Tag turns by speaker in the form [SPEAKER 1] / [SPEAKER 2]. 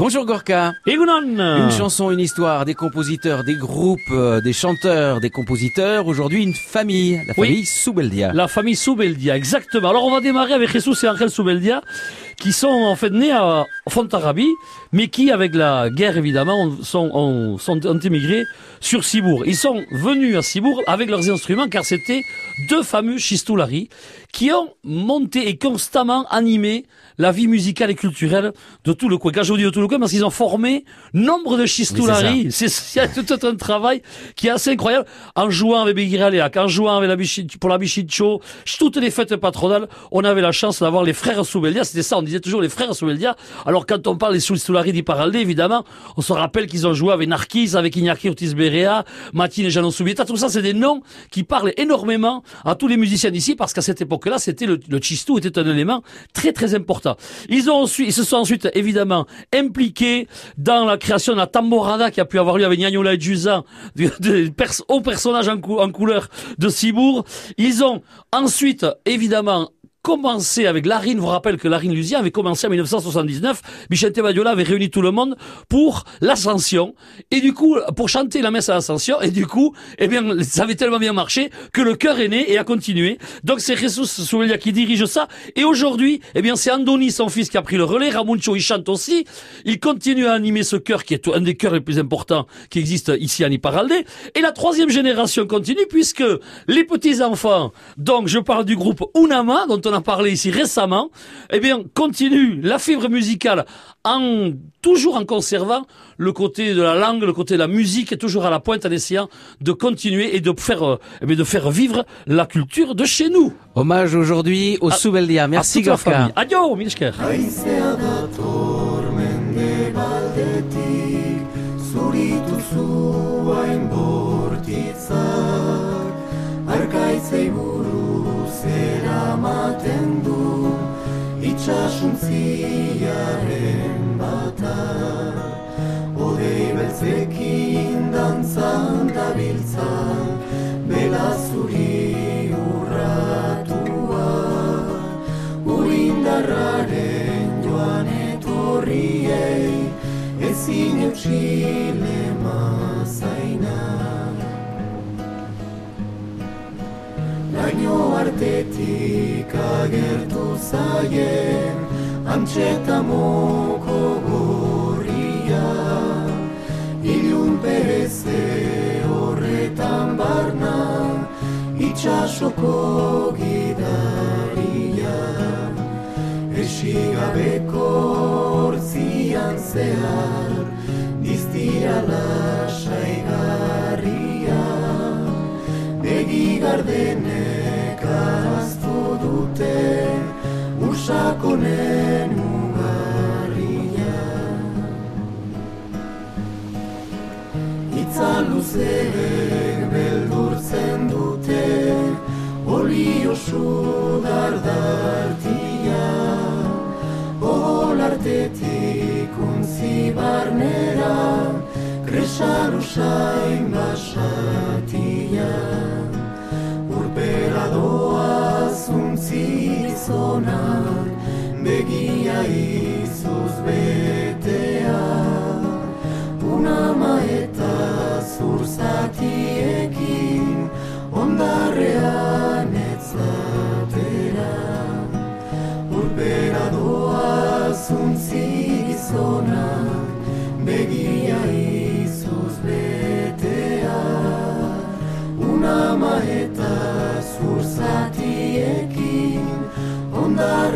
[SPEAKER 1] Bonjour Gorka. Une chanson, une histoire, des compositeurs, des groupes, euh, des chanteurs, des compositeurs. Aujourd'hui, une famille, la famille Soubeldia.
[SPEAKER 2] La famille Soubeldia, exactement. Alors on va démarrer avec Jesus et Angel Soubeldia, qui sont en fait nés à Fontarabie, mais qui, avec la guerre évidemment, sont, ont, sont ont émigré sur Cibourg. Ils sont venus à Cibourg avec leurs instruments, car c'était deux fameux chistoulari qui ont monté et constamment animé la vie musicale et culturelle de tout le coin. Quand je vous dis de tout le coin, parce qu'ils ont formé nombre de chistoulari. c'est c'est tout un travail qui est assez incroyable. En jouant avec Begiraléac, en jouant avec la Bichit, pour la Bichicho, toutes les fêtes patronales, on avait la chance d'avoir les frères Soubeldia. C'était ça, on disait toujours les frères Soubeldia. Alors quand on parle des chistoulari d'Iparalde, évidemment, on se rappelle qu'ils ont joué avec Narquise, avec Iñaki Ortiz Berea, Matine et Janon Soubieta. Tout ça, c'est des noms qui parlent énormément à tous les musiciens d'ici, parce qu'à cette époque-là, c'était le, le était un élément très très important. Ils ont ensuite, se sont ensuite évidemment impliqués dans la création de la tamborada qui a pu avoir lieu avec Gnagnola et Jusa, de, de pers hauts personnages en, en couleur de Cibourg. Ils ont ensuite évidemment commencé avec Larine, vous rappelle que Larine Luzien avait commencé en 1979, Michel Badiola avait réuni tout le monde pour l'ascension, et du coup, pour chanter la messe à l'ascension, et du coup, eh bien, ça avait tellement bien marché que le cœur est né et a continué. Donc c'est Jesus Souvelia qui dirige ça, et aujourd'hui, eh bien, c'est Andoni, son fils, qui a pris le relais, Ramuncho, il chante aussi, il continue à animer ce chœur qui est un des chœurs les plus importants qui existent ici à Niparalde, et la troisième génération continue puisque les petits-enfants, donc je parle du groupe Unama, dont on a parlé ici récemment, eh bien, continue la fibre musicale en, toujours en conservant le côté de la langue, le côté de la musique, et toujours à la pointe en essayant de continuer et de faire, eh bien, de faire vivre la culture de chez nous.
[SPEAKER 1] Hommage aujourd'hui au
[SPEAKER 2] À-
[SPEAKER 1] Soubeldia. Merci Gorka.
[SPEAKER 2] Adio,
[SPEAKER 3] Zuritu bortitzak Arkaitzei buruz Itxasuntziaren batak Odei beltzekin dantzan dabiltzan Bela zuri urratuak Urindarraren joan etorriei Ezin eutxile Laino artetik agertu zaien Antxetamoko gorria. Ilun pereze horretan barna Itxasoko gidaria. Esigabeko hortzian zehar Diztira lasaigarria. Begi gardenek Olio sudardartia Olartetik untzi barnera Kresan usain basatia Urpera doaz untzi gizonak Begia izuz betea. Unama eta zurzatiekin zatiekin ondare